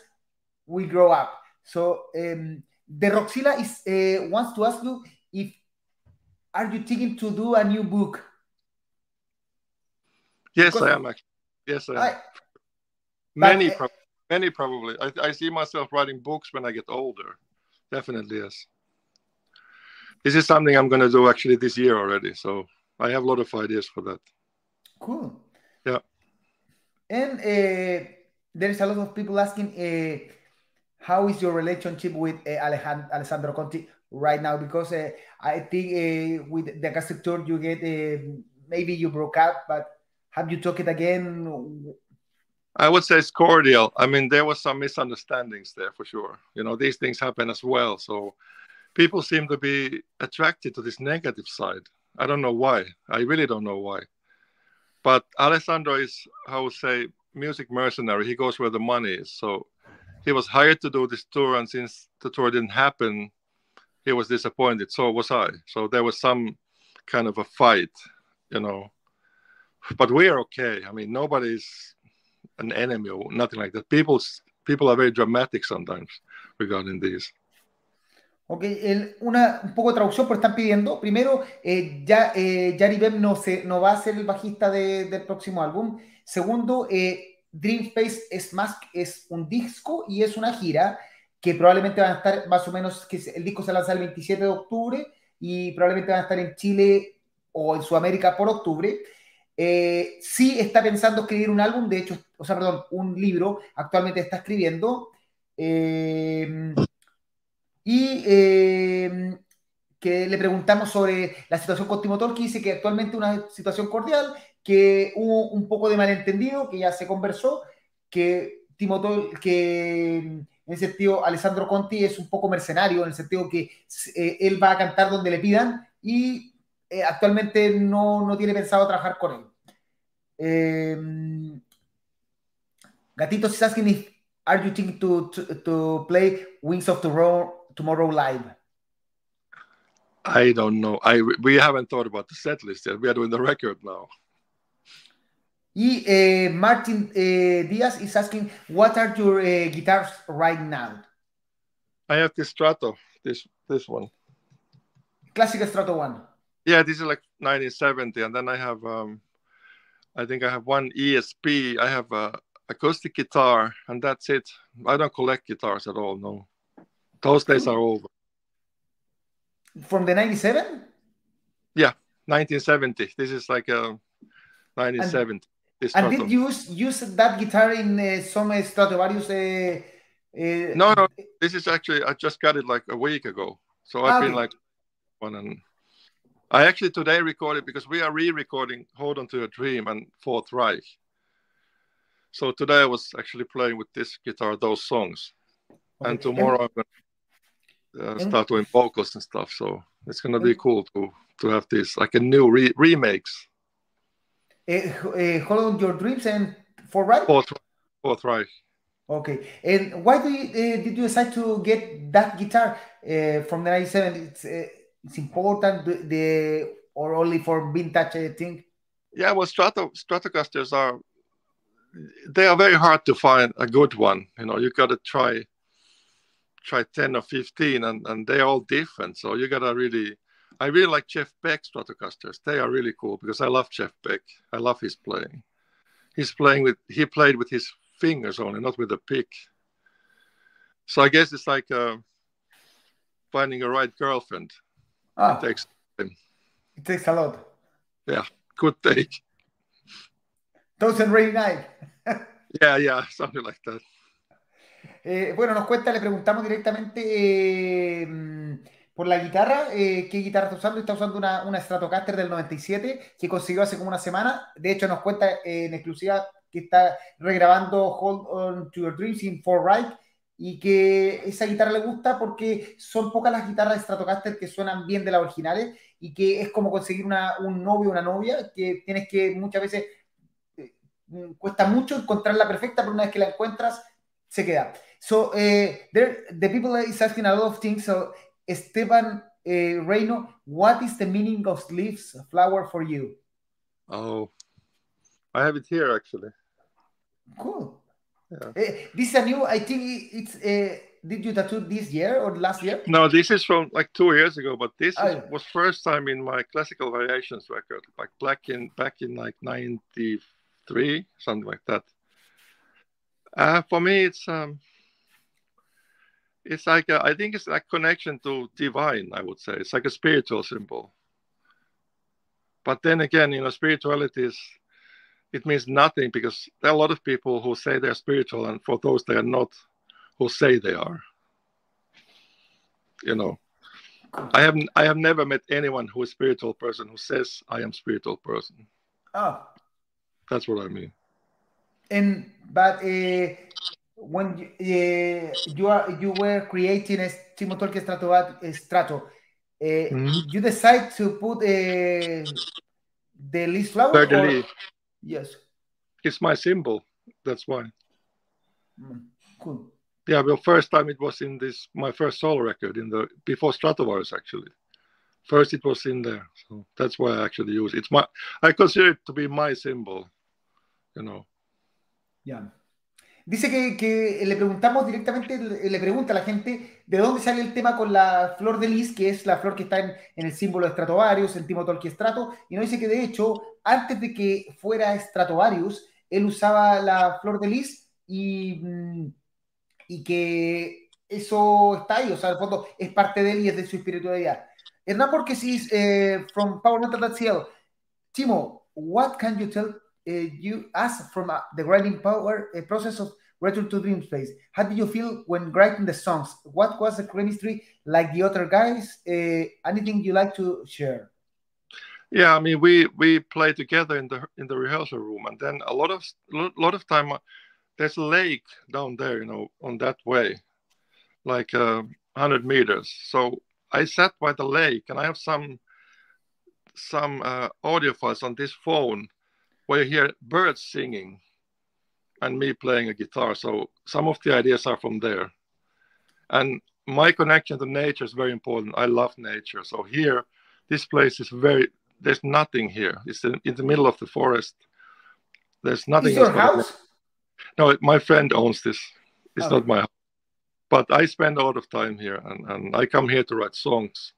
we grow up. So um, the Roxila is uh, wants to ask you if are you thinking to do a new book? Yes, because I am actually. Yes, I am. I, many, but, many probably. I, I see myself writing books when I get older. Definitely, yes. This is something I'm going to do actually this year already. So I have a lot of ideas for that. Cool. Yeah. And uh, there's a lot of people asking. Uh, how is your relationship with uh, Alejandro, Conti right now? Because uh, I think uh, with the Gastric Tour, you get maybe you broke up, but have you talked it again? I would say it's cordial. I mean, there was some misunderstandings there for sure. You know, these things happen as well. So people seem to be attracted to this negative side. I don't know why. I really don't know why. But Alessandro is, I would say, music mercenary. He goes where the money is. So he was hired to do this tour, and since the tour didn't happen, he was disappointed. So was I. So there was some kind of a fight, you know. But we are okay. I mean, nobody's an enemy or nothing like that. People, people are very dramatic sometimes regarding this. Ok, el, una, un poco de traducción, pero están pidiendo. Primero, eh, ya, eh, Jari Behm no, se, no va a ser el bajista de, del próximo álbum. Segundo, eh, Dream es más es un disco y es una gira que probablemente van a estar más o menos, que el disco se lanza el 27 de octubre y probablemente van a estar en Chile o en Sudamérica por octubre. Eh, sí está pensando escribir un álbum, de hecho, o sea, perdón, un libro, actualmente está escribiendo. Eh, y eh, que le preguntamos sobre la situación con Timo que dice que actualmente una situación cordial, que hubo un poco de malentendido, que ya se conversó, que Timo que en ese sentido Alessandro Conti es un poco mercenario, en el sentido que eh, él va a cantar donde le pidan y eh, actualmente no, no, tiene pensado trabajar con él. Eh, Gatito if are you thinking to, to, play Wings of Tomorrow tomorrow live? I don't know. We haven't thought about the set list yet. We are doing the record now. Y eh, Martin eh, Diaz is asking, what are your uh, guitars right now? I have this Strato, this this one. Classic Strato one. Yeah, this is like 1970, and then I have, um, I think I have one ESP. I have a acoustic guitar, and that's it. I don't collect guitars at all. No. Those days are over. From the 97? Yeah, 1970. This is like a 1970. And, and did you use, use that guitar in uh, some Stratovarius? Uh, uh, no, no. This is actually, I just got it like a week ago. So I've okay. been like one and I actually today recorded because we are re-recording "Hold On to Your Dream" and Fourth Reich. So today I was actually playing with this guitar those songs, okay. and tomorrow I'm gonna uh, start doing vocals and stuff. So it's gonna be cool to to have this like a new re- remakes. Uh, hold on your dreams and for right. Fourth, fourth right. Okay, and why do you, uh, did you decide to get that guitar uh, from the '97? It's uh, it's important the, the or only for vintage I think? Yeah, well, Strato Stratocasters are they are very hard to find a good one. You know, you got to try try 10 or 15 and, and they're all different. So you gotta really, I really like Jeff Beck Stratocasters. They are really cool because I love Jeff Beck. I love his playing. He's playing with, he played with his fingers only, not with a pick. So I guess it's like uh, finding a right girlfriend. Ah, it takes time. It takes a lot. Yeah, good take. Doesn't really nice. yeah, yeah, something like that. Eh, bueno, nos cuenta, le preguntamos directamente eh, por la guitarra, eh, qué guitarra está usando. Está usando una, una, Stratocaster del 97 que consiguió hace como una semana. De hecho, nos cuenta en exclusiva que está regrabando Hold On To Your Dreams in Four Right y que esa guitarra le gusta porque son pocas las guitarras Stratocaster que suenan bien de las originales y que es como conseguir una, un novio o una novia que tienes que muchas veces cuesta mucho encontrar la perfecta, pero una vez que la encuentras se queda. So uh, there, the people is asking a lot of things. So Esteban uh, Reino, what is the meaning of leaves flower for you? Oh, I have it here actually. Cool. Yeah. Uh, this is a new. I think it's. Uh, did you tattoo this year or last year? No, this is from like two years ago. But this oh, is, was first time in my classical variations record, like back in back in like '93, something like that. Uh, for me, it's um, it's like a, I think it's like connection to divine. I would say it's like a spiritual symbol. But then again, you know, spirituality is it means nothing because there are a lot of people who say they're spiritual, and for those they are not, who say they are. You know, I have I have never met anyone who is spiritual person who says I am spiritual person. Oh, that's what I mean. And but uh, when you, uh, you are you were creating a Timo Tolkki Strato, Strato uh, mm-hmm. you decide to put uh, the leaf flower? The leaf. Yes. It's my symbol. That's why. Mm, cool. Yeah, well, first time it was in this my first solo record in the before Stratovarius actually. First it was in there, so that's why I actually use it. It's my I consider it to be my symbol, you know. Yeah. Dice que, le preguntamos directamente, le pregunta a la gente de dónde sale el tema con la flor de lis, que es la flor que está en, en el símbolo de Stratovarius, el Timo Tolkien Strato, y nos dice que de hecho, antes de que fuera Stratovarius, él usaba la flor de lis y, mm, y que eso está ahí, o sea, al fondo es parte de él y es de su espiritualidad. Hernán porque si eh, from Power Metal Timo, what can you tell you us from uh, the writing power uh, process of Return to Dreamspace? How did you feel when writing the songs? What was the chemistry like the other guys? anything you like to share? Yeah, I mean, we we play together in the in the rehearsal room, and then a lot of a lot of time there's a lake down there, you know, on that way, like uh, 100 meters. So I sat by the lake, and I have some some uh, audio files on this phone where you hear birds singing and me playing a guitar. So some of the ideas are from there. And my connection to nature is very important. I love nature. So here, this place is very, there's nothing here. It's in, in the middle of the forest. There's nothing. Is your house? No, my friend owns this. It's oh. not my house. But I spend a lot of time here and, and I come here to write songs.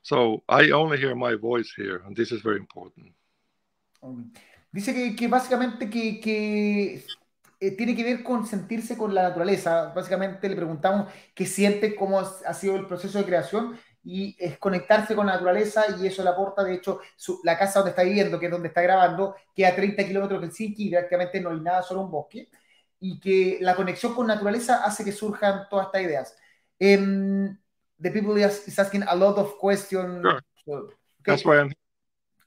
So I only hear my voice here, and this is very important. Dice que, que básicamente que, que eh, tiene que ver con sentirse con la naturaleza. Básicamente le preguntamos qué siente, cómo ha sido el proceso de creación y es conectarse con la naturaleza y eso le aporta, de hecho, su, la casa donde está viviendo, que es donde está grabando, queda a 30 kilómetros del Helsinki y prácticamente no hay nada, solo un bosque y que la conexión con naturaleza hace que surjan todas estas ideas. Um, the people is asking a lot of questions. Sure. So, okay. That's why I'm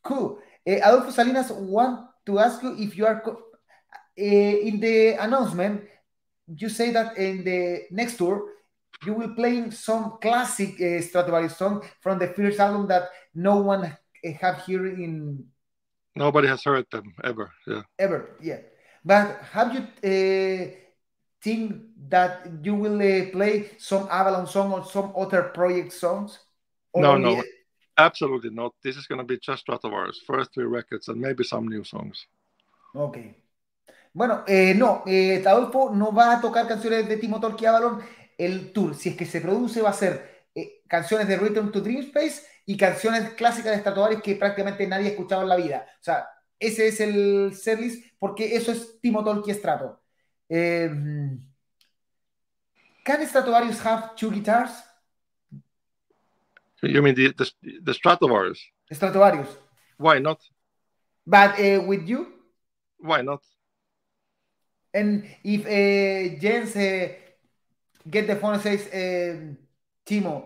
Cool. Uh, Adolfo Salinas want to ask you if you are uh, in the announcement. You say that in the next tour you will play some classic uh, Stratovarius song from the first album that no one uh, have here in. Nobody has heard them ever. Yeah. Ever. Yeah. But have you uh, think that you will uh, play some Avalon song or some other project songs? Or no, no, absolutely not. This is going to be just Stratovarius, first three records and maybe some new songs. Ok. Bueno, eh, no, eh, Adolfo no va a tocar canciones de Timo Tolki Avalon. El tour, si es que se produce, va a ser eh, canciones de Return to Dream Space y canciones clásicas de Stratovarius que prácticamente nadie ha escuchado en la vida. O sea, ese es el setlist, porque eso es Timo Tolki Strato. Eh, can Stratovarius have two guitars? You mean the, the, the Stratovarius? Stratovarius. Why not? But uh, with you? Why not? And if uh, Jens uh, get the phone and says, uh, Timo,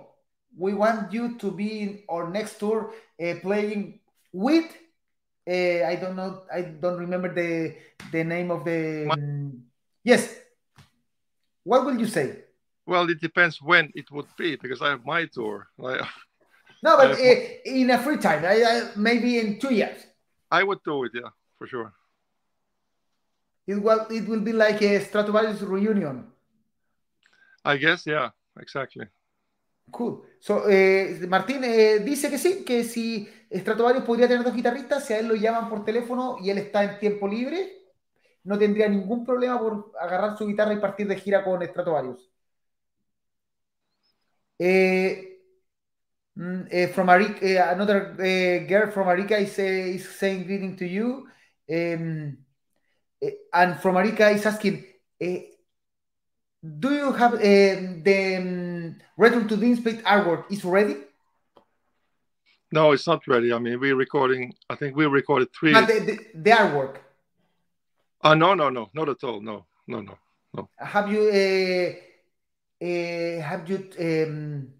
we want you to be in our next tour uh, playing with uh, I don't know. I don't remember the the name of the. Um, yes. What will you say? Well, it depends when it would be because I have my tour. No, but uh, in a free time, I, I, maybe in two years. I would do it, yeah, for sure. It will it will be like a Stratovarius reunion. I guess, yeah, exactly. Cool. So, eh, Martín eh, dice que sí, que si Stratovarius podría tener dos guitarristas, si a él lo llaman por teléfono y él está en tiempo libre, no tendría ningún problema por agarrar su guitarra y partir de gira con Stratovarius. Eh, mm, eh from Arica, another girl from Arica is, is saying greeting to you. Um, and from Arica is asking, do you have the um, Return to Dreamspace artwork is ready? No, it's not ready. I mean, we're recording. I think we recorded three. But the, the, the artwork. Oh no, no, no, not at all. No, no, no, no. Have you uh, uh, have you um,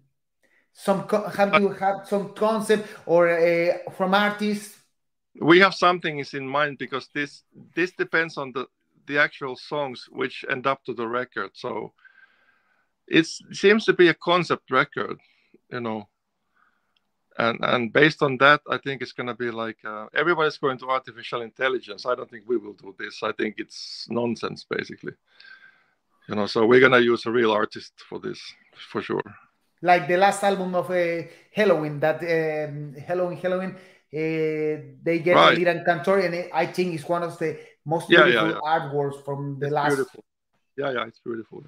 some have you had some concept or uh, from artists? We have something is in mind because this this depends on the the actual songs which end up to the record. So it seems to be a concept record, you know. And and based on that, I think it's going to be like uh, everybody's going to artificial intelligence. I don't think we will do this. I think it's nonsense, basically. You know, so we're to use a real artist for this, for sure. Like the last album of uh, Helloween, that um, Helloween, Helloween, uh, they get right. Liran Kantor, and I think it's one of the most beautiful yeah, yeah, yeah. artworks from the it's last. Beautiful. Yeah, yeah, it's beautiful.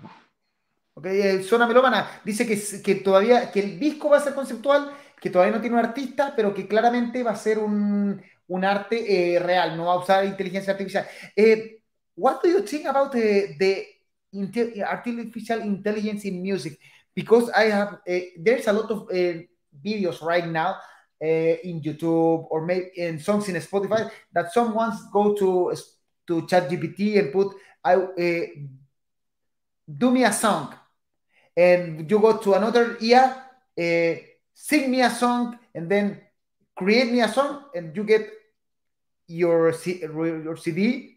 Ok, eh, Zona Melómana dice que, que todavía, que el disco va a ser conceptual, que todavía no tiene un artista, pero que claramente va a ser un, un arte eh, real, no va a usar inteligencia artificial. Eh, what do you think about the, the artificial intelligence in music? Because I have, uh, there's a lot of uh, videos right now uh, in YouTube or maybe in songs in Spotify that someone go to to ChatGPT and put I do me a song and you go to another ear, uh, sing me a song, and then create me a song, and you get your your CD.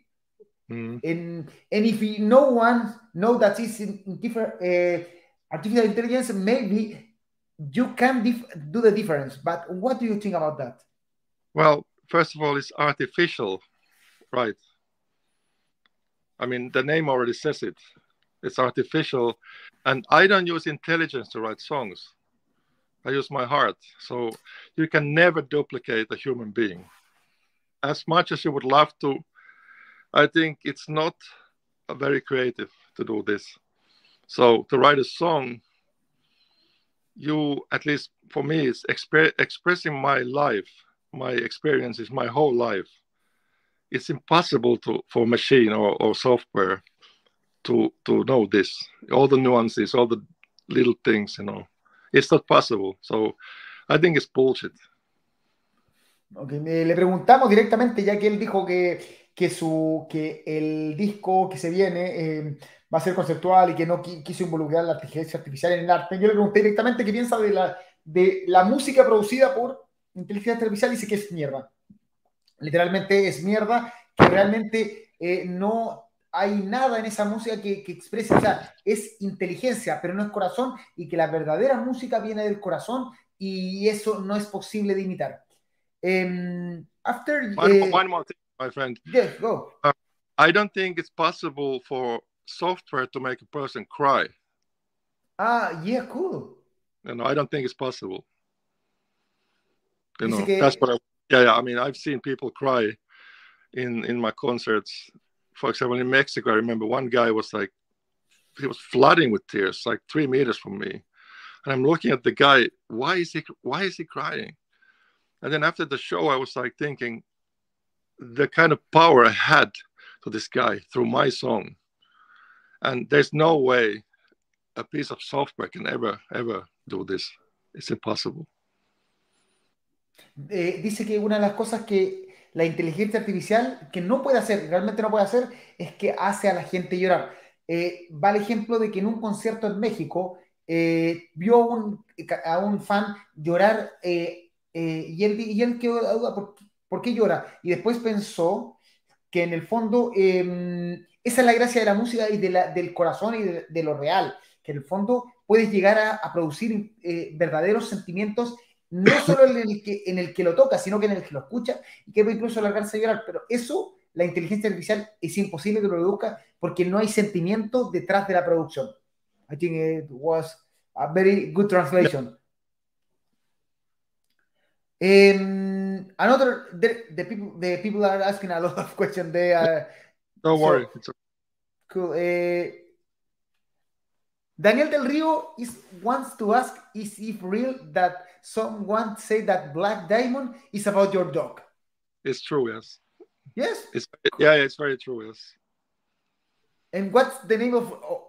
Mm. And and if no one know that is in, in different uh, artificial intelligence, maybe you can do the difference. But what do you think about that? Well, first of all, it's artificial, right? I mean, the name already says it it's artificial and i don't use intelligence to write songs i use my heart so you can never duplicate a human being as much as you would love to i think it's not very creative to do this. So to write a song you at least for me is exp- expressing my life my experiences my whole life. It's impossible to for machine or, or software to to know this. All the nuances all the little things you know. It's not possible. So I think it's bullshit. Okay, me le preguntamos directamente ya que él dijo que, que su que el disco que se viene eh, va a ser conceptual y que no quiso involucrar la inteligencia artificial en el arte yo le pregunté directamente qué piensa de la de la música producida por inteligencia artificial y dice que es mierda literalmente es mierda que realmente eh, no hay nada en esa música que, que exprese, o sea, es inteligencia, pero no es corazón, y que la verdadera música viene del corazón, y eso no es posible de imitar. Um, after, one, uh, one, more thing, my friend. Yes, go. Uh, I don't think it's possible for software to make a person cry. Ah, yeah, cool. You know, I don't think it's possible. You know, que... that's what I, yeah, yeah. I mean, I've seen people cry in in my concerts for example, in Mexico, I remember one guy was like, he was flooding with tears, like three meters from me. And I'm looking at the guy, why is he, why is he crying? And then after the show, I was like thinking, the kind of power I had to this guy through my song. And there's no way a piece of software can ever, ever do this. It's impossible. Eh, dice que una de las cosas que la inteligencia artificial que no puede hacer, realmente no puede hacer, es que hace a la gente llorar. Eh, va el ejemplo de que en un concierto en México eh, vio un, a un fan llorar eh, y, él, y él quedó la duda, ¿por, qué llora? Y después pensó que en el fondo em, esa es la gracia de la música y de la, del corazón y de, lo real, que en el fondo puedes llegar a, a producir verdaderos sentimientos no solo en el, que, en el que lo toca, sino que en el que lo escucha y que puede incluso largarse a llorar. Pero eso, la inteligencia artificial es imposible que lo produzca porque no hay sentimiento detrás de la producción. I think it was a very good translation. Um, another, the, the, people, the people are asking a lot of questions. They are, Don't worry. So, cool. Uh, Daniel Del Rio is, wants to ask, is it real that someone say that Black Diamond is about your dog? It's true, yes. Yes? It's, yeah, it's very true, yes. And what's the name of oh,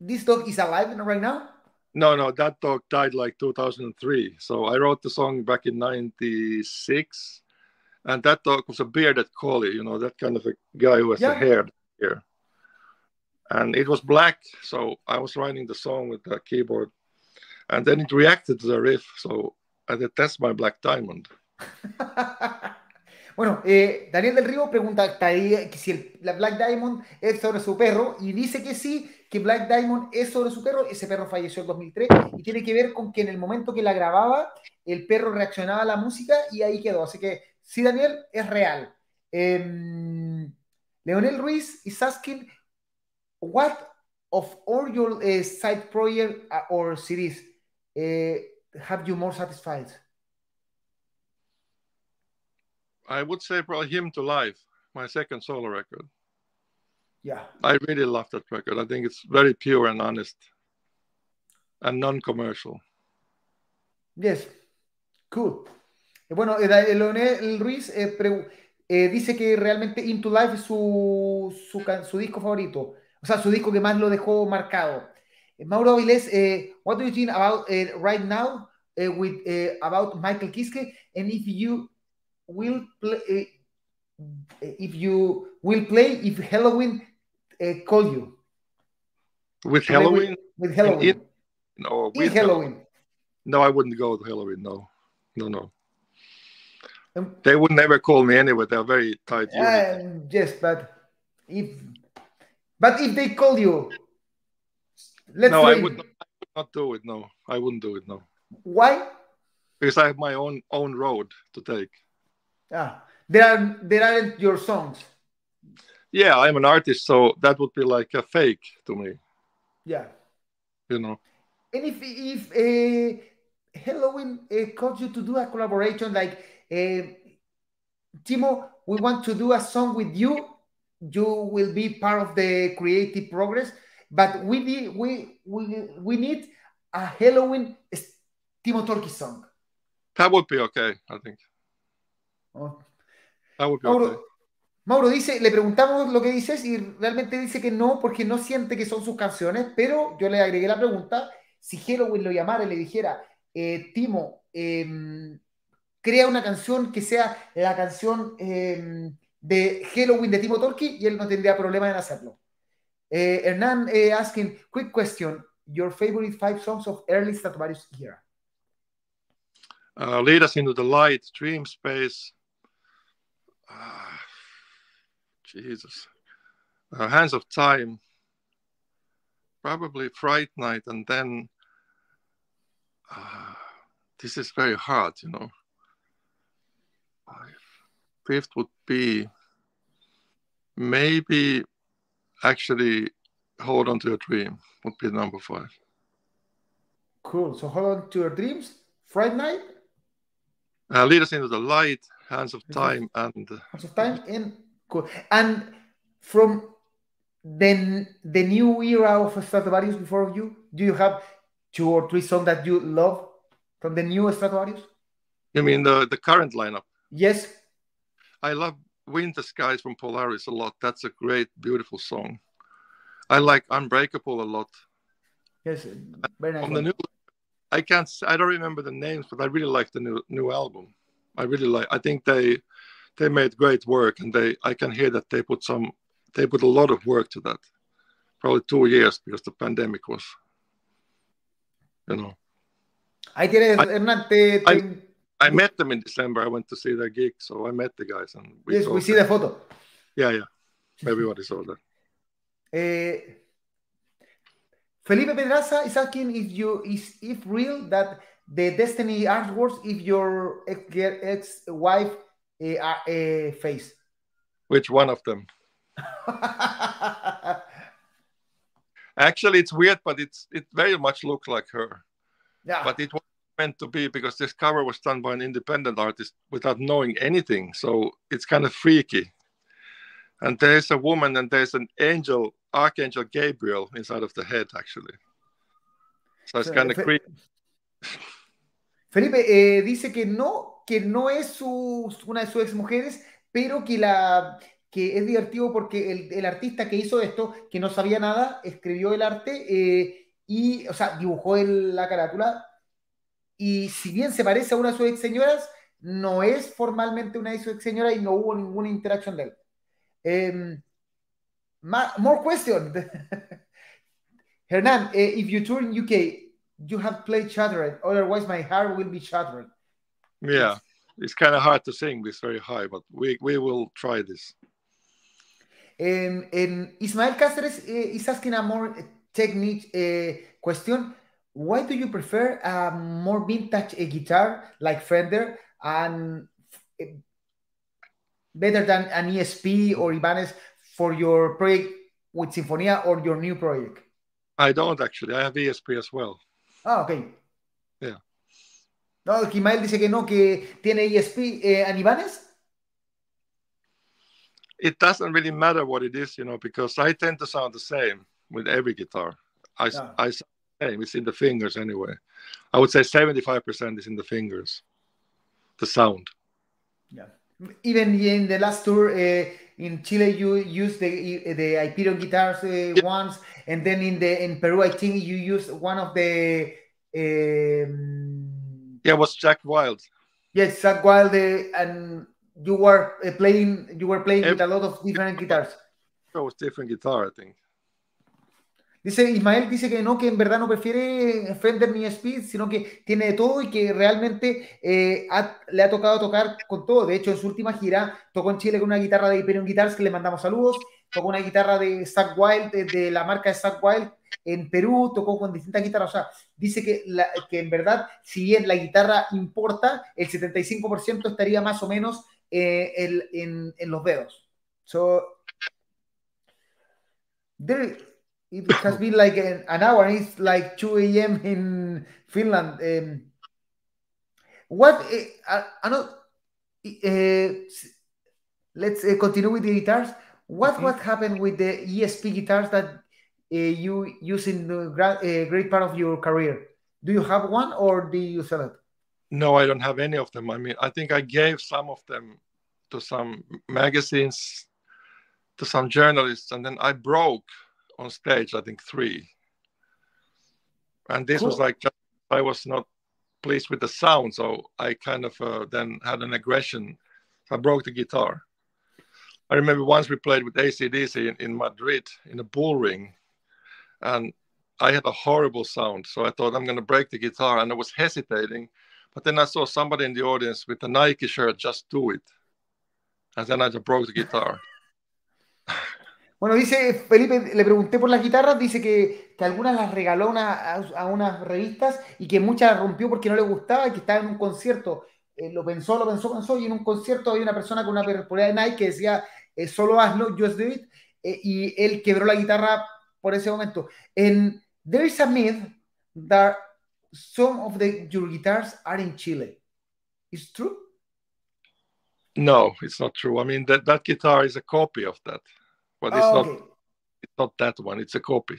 this dog is alive right now? No, no, that dog died like 2003. So I wrote the song back in 96. And that dog was a bearded collie, you know, that kind of a guy who has yeah. a hair here and it was black. So I was writing the song with the keyboard, and then it reacted to the riff. So I said, "That's my black diamond." Bueno, eh, Daniel del Río pregunta si el, la Black Diamond es sobre su perro y dice que sí, que Black Diamond es sobre su perro. Ese perro falleció en 2003 y tiene que ver con que en el momento que la grababa, el perro reaccionaba a la música y ahí quedó. Así que sí, Daniel, es real. Um, Leonel Ruiz is asking, what of all your uh, side project uh, or series have you more satisfied? I would say probably Hymn to Life, my second solo record. Yeah. I really love that record. I think it's very pure and honest and non-commercial. Yes, cool. Bueno, Leonel Ruiz eh, eh, dice que realmente Hymn to Life es su, su, su, disco favorito, o sea, su disco que más lo dejó marcado. Eh, Mauro Avilés, eh, what do you think about right now with about Michael Kiske and if you will play eh, eh, if you will play if Helloween eh, call you with Helloween with, with Helloween in, no with Helloween no I wouldn't go with Helloween no no no um, they would never call me anyway. They're very tight. Uh, yes, but if but if they call you, let's no, I would, not, I would not do it. No, I wouldn't do it. No. Why? Because I have my own own road to take. Ah, there are there aren't your songs. Yeah, I'm an artist, so that would be like a fake to me. Yeah. You know. And if if uh, Helloween uh, calls you to do a collaboration like uh, Timo, we want to do a song with you. You will be part of the creative progress, but we need we we we need a Helloween Timo Tolkki song. That would be okay, I think. Oh. Be Mauro, dice, le preguntamos lo que dices y realmente dice que no, porque no siente que son sus canciones, pero yo le agregué la pregunta, si Halloween lo llamara y le dijera, eh, Timo, eh, crea una canción que sea la canción eh, de Halloween de Timo Tolki y él no tendría problema en hacerlo. Eh, Hernán eh, asking, quick question, your favorite five songs of early Stratovarius era? Uh, lead us into the light, dream space. Uh, Jesus. Uh, Hands of Time. Probably Fright Night. And then uh, this is very hard, you know. Fifth would be maybe actually hold on to your dream would be number five. Cool. So hold on to your dreams. Friday night. Uh, lead us into the light, Uh, hands of time, and hands of time, and cool. And from then the new era of Stratovarius before you, do you have two or three songs that you love from the new Stratovarius? You mean the the current lineup? Yes. I love Winter Skies from Polaris a lot. That's a great, beautiful song. I like Unbreakable a lot. Yes, very nice. On the new, I can't. I don't remember the names, but I really like the new new album. I really like. I think they they made great work, and they I can hear that they put some they put a lot of work to that. Probably two years because the pandemic was, you know. I Hernán, te, te, I met them in December. I went to see their gig, so I met the guys and we yes, we see the photo. Yeah, yeah. Everybody saw that. Eh, Felipe Pedraza is asking if you is if real that the Destiny artworks if your ex wife uh, uh, face. Which one of them? Actually, it's weird, but it's it very much looked like her. Yeah. But it was meant to be because this cover was done by an independent artist without knowing anything. So it's kind of freaky. And there's a woman and there's an angel, Archangel Gabriel, inside of the head, actually. So it's kind of creepy. Felipe eh, dice que no, que no es una de sus ex mujeres, pero que la que es divertido porque el, el, artista que hizo esto, que no sabía nada, escribió el arte eh, y, o sea, dibujó el, la carátula, y si bien se parece a una de sus ex señoras, no es formalmente una de sus ex señoras y no hubo ninguna interacción de él. Um, more question. Hernan, uh, if you tour in UK, you have played Shattered, otherwise my heart will be shattered. Yeah. it's kind of hard to sing this very high, but we we will try this. Um, and Ismael Cáceres uh, is asking a more technique uh, question. Why do you prefer a more vintage uh, guitar like Fender and better than an ESP or Ibanez for your project with Symfonia or your new project? I don't actually. I have ESP as well. Ah, ok. Yeah. No, Kimael dice que no, que tiene ESP. Eh, ¿En Ibanez? It doesn't really matter what it is, you know, because I tend to sound the same with every guitar. I, yeah. I sound the same. It's in the fingers anyway. I would say 75% is in the fingers, the sound. Yeah. Even in the last tour uh, in Chile, you used the the Hiperion guitars uh, once, and then in the in Peru, I think you used one of the. Um, yeah, it was Zakk Wylde. Yes, Zakk Wylde, and you were uh, playing. You were playing Every, with a lot of different guitars. It was different guitar, I think. Dice Ismael, dice que no, que en verdad no prefiere Fender ni Speed, sino que tiene de todo y que realmente eh, le ha tocado tocar con todo. De hecho, en su última gira tocó en Chile con una guitarra de Hyperion Guitars, que le mandamos saludos, tocó una guitarra de Zack Wild, de, la marca de Zack Wild en Perú, tocó con distintas guitarras. O sea, dice que, que en verdad, si bien la guitarra importa, el 75% estaría más o menos eh, en, en, los dedos. So, there, it has been like an, an hour. It's like 2 a.m. in Finland. Um, what uh, I know. Uh, let's uh, continue with the guitars. What -hmm. what happened with the ESP guitars that uh, you use in the uh, great part of your career? Do you have one or do you sell it? No, I don't have any of them. I mean, I think I gave some of them to some magazines, to some journalists, and then I broke on stage, I think three. And this cool. was like, I was not pleased with the sound. So I kind of uh, then had an aggression. I broke the guitar. I remember once we played with ACDC in, in Madrid in a bull ring. And I had a horrible sound. So I thought I'm going to break the guitar. And I was hesitating. But then I saw somebody in the audience with a Nike shirt, just do it. And then I just broke the guitar. Bueno, dice Felipe, le pregunté por las guitarras, dice que, que algunas las regaló una, a, unas revistas y que muchas las rompió porque no le gustaba y que estaba en un concierto. Eh, lo pensó, lo pensó, pensó y en un concierto había una persona con una perpolera de Nike que decía, eh, solo hazlo, just do it, eh, y él quebró la guitarra por ese momento. And there is a myth that some of your guitars are in Chile. Is true? No, it's not true. I mean, that, that guitar is a copy of that. But it's, oh, not, okay. it's not that one, it's a copy.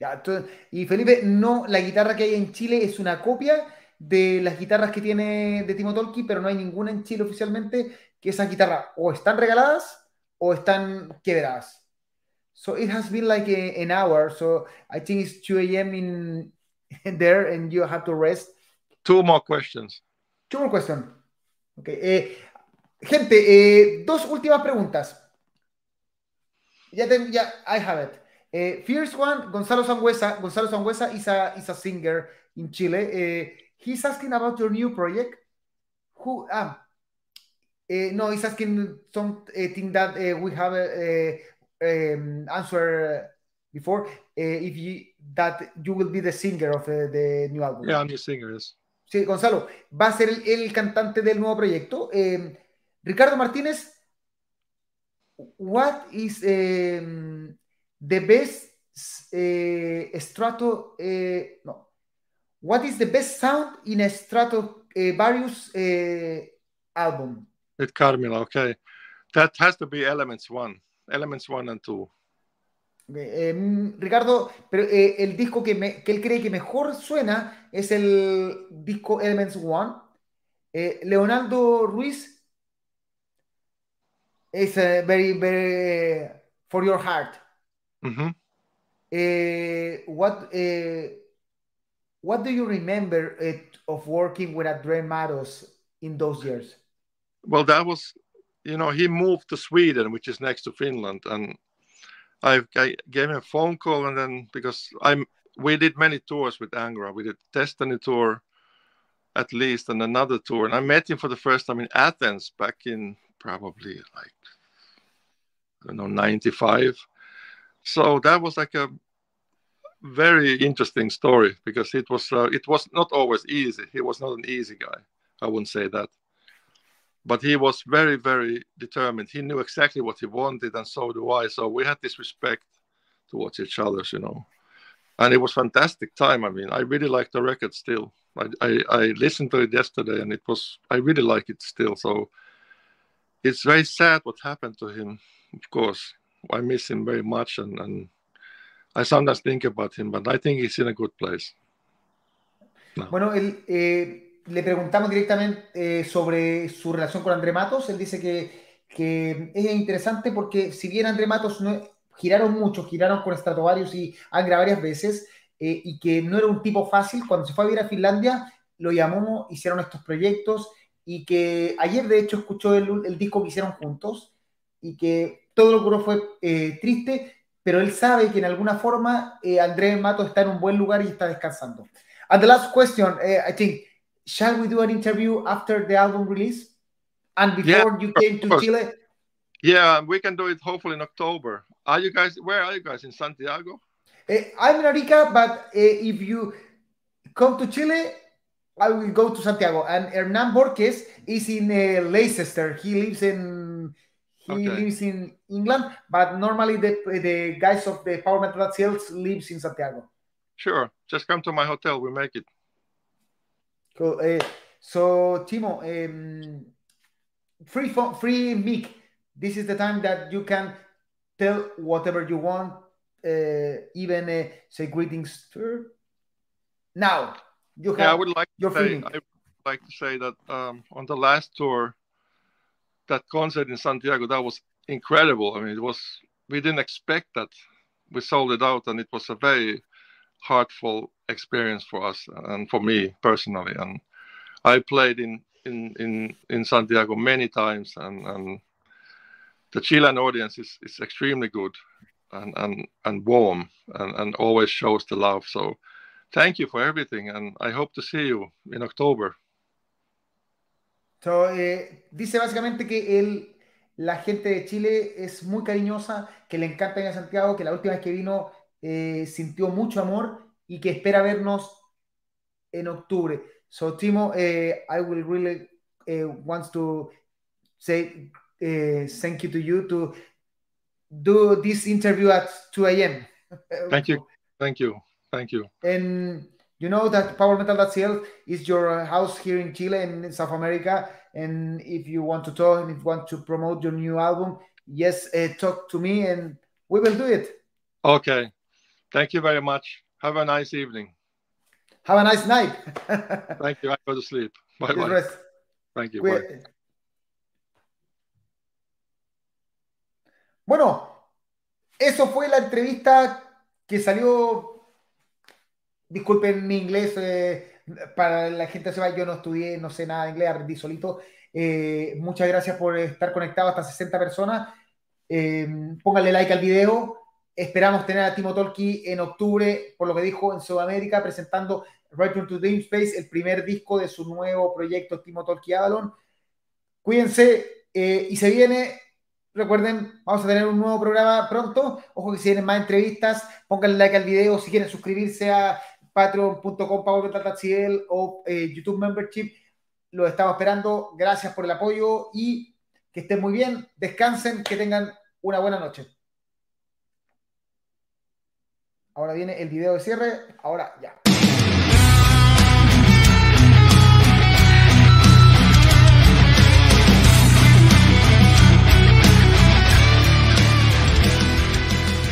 Ya, entonces, y Felipe, no, la guitarra que hay en Chile es una copia de las guitarras que tiene de Timo Tolki, pero no hay ninguna en Chile oficialmente que esas guitarras o están regaladas o están quebradas. So it has been like a, an hour, so I think it's 2 a.m. in, in there and you have to rest. Two more questions. Two more questions. Okay. Eh, gente, eh, dos últimas preguntas. Ya, tengo, ya, I have it. Uh, first one, Gonzalo Sangüesa. Gonzalo Sangüesa is a, is a singer in Chile. Uh, he's asking about your new project. Who, ah, uh, no, he's asking something that we have um, answered before. if you, that you will be the singer of the new album. Yeah, I'm the singer, yes. Sí, Gonzalo, va a ser el, el cantante del nuevo proyecto. Ricardo Martínez what is um, the best uh, strato uh, no. What is the best sound in a strato uh, various album with carmela okay. That has to be elements one elements one and two. Um, Ricardo pero eh, el disco que, me, que él cree que mejor suena es el disco elements one. Eh, Leonardo Ruiz is a very very for your heart. Mm-hmm. Uh, what uh, what do you remember it, of working with Andre Matos in those years? Well, that was, you know, he moved to Sweden, which is next to Finland, and I, I gave him a phone call, and then because I'm we did many tours with Angra, we did Destiny tour, at least and another tour. And I met him for the first time in Athens back in probably like I don't know 95. So that was like a very interesting story because it was uh, it was not always easy. He was not an easy guy. I wouldn't say that, but he was very very determined. He knew exactly what he wanted, and so do I. So we had this respect towards each other, you know, and it was fantastic time. I mean, I really like the record still. I, I, I listened to it yesterday, and it was I really like it still. So it's very sad what happened to him. Of course, I miss him very much, and, and I sometimes think about him, but I think he's in a good place. No. Bueno, él, eh, le preguntamos directamente eh, sobre su relación con André Matos. Él dice que, que es interesante porque si bien André Matos no, giraron mucho, giraron con Stratovarius y Angra varias veces, eh, y que no era un tipo fácil, cuando se fue a vivir a Finlandia, lo llamó, hicieron estos proyectos, y que ayer de hecho escuchó el, el disco que hicieron juntos, y que todo lo que fue eh, triste, pero él sabe que en alguna forma eh, Andrés Mato está en un buen lugar y está descansando. And the last question, uh, I think, shall we do an interview after the album release and before yeah, you came to Chile? Yeah, we can do it hopefully in October. Are you guys? Where are you guys in Santiago? Uh, I'm in Arica, but uh, if you come to Chile, I will go to Santiago. And Hernan Borges is in uh, Leicester. He lives in he okay. lives in England, but normally the the guys of the Power Metal Sales lives in Santiago. Sure, just come to my hotel. We make it. Cool. Uh, so Timo, um, free phone, free mic. This is the time that you can tell whatever you want, uh, even uh, say greetings. To... Now you have. Yeah, I would like your to say, I would like to say that um, on the last tour that concert in Santiago, that was incredible. I mean, it was we didn't expect that. We sold it out, and it was a very heartful experience for us and for me personally. And I played in in in, in Santiago many times, and and the Chilean audience is is extremely good and and and warm and and always shows the love. So thank you for everything, and I hope to see you in October. So, eh, dice básicamente que él, la gente de Chile es muy cariñosa, que le encanta ir a Santiago, que la última vez que vino eh, sintió mucho amor y que espera vernos en octubre. So, Timo, eh, I will really eh, want to say eh, thank you to you to do this interview at 2 a.m. Thank you. Thank you. Thank you. And you know that PowerMetal.cl is your house here in Chile and in South America. And if you want to talk and if you want to promote your new album, yes, uh, talk to me and we will do it. Okay. Thank you very much. Have a nice evening. Have a nice night. Thank you. I go to sleep. Bye bye. Thank you. Bye. Bueno, eso fue la entrevista que salió disculpen mi inglés, eh, para la gente se va, yo no estudié, no sé nada de inglés, aprendí solito. Eh, muchas gracias por estar conectado hasta 60 personas. Eh, pónganle like al video. Esperamos tener a Timo Tolki en octubre, por lo que dijo en Sudamérica, presentando Return to Dream Space, el primer disco de su nuevo proyecto Timo Tolki Avalon. Cuídense y se viene Recuerden, vamos a tener un nuevo programa pronto. Ojo que si tienen más entrevistas, pónganle like al video. Si quieren suscribirse a patreon.com o eh, YouTube Membership. Lo estamos esperando. Gracias por el apoyo y que estén muy bien. Descansen, que tengan una buena noche. Ahora viene el video de cierre. Ahora ya.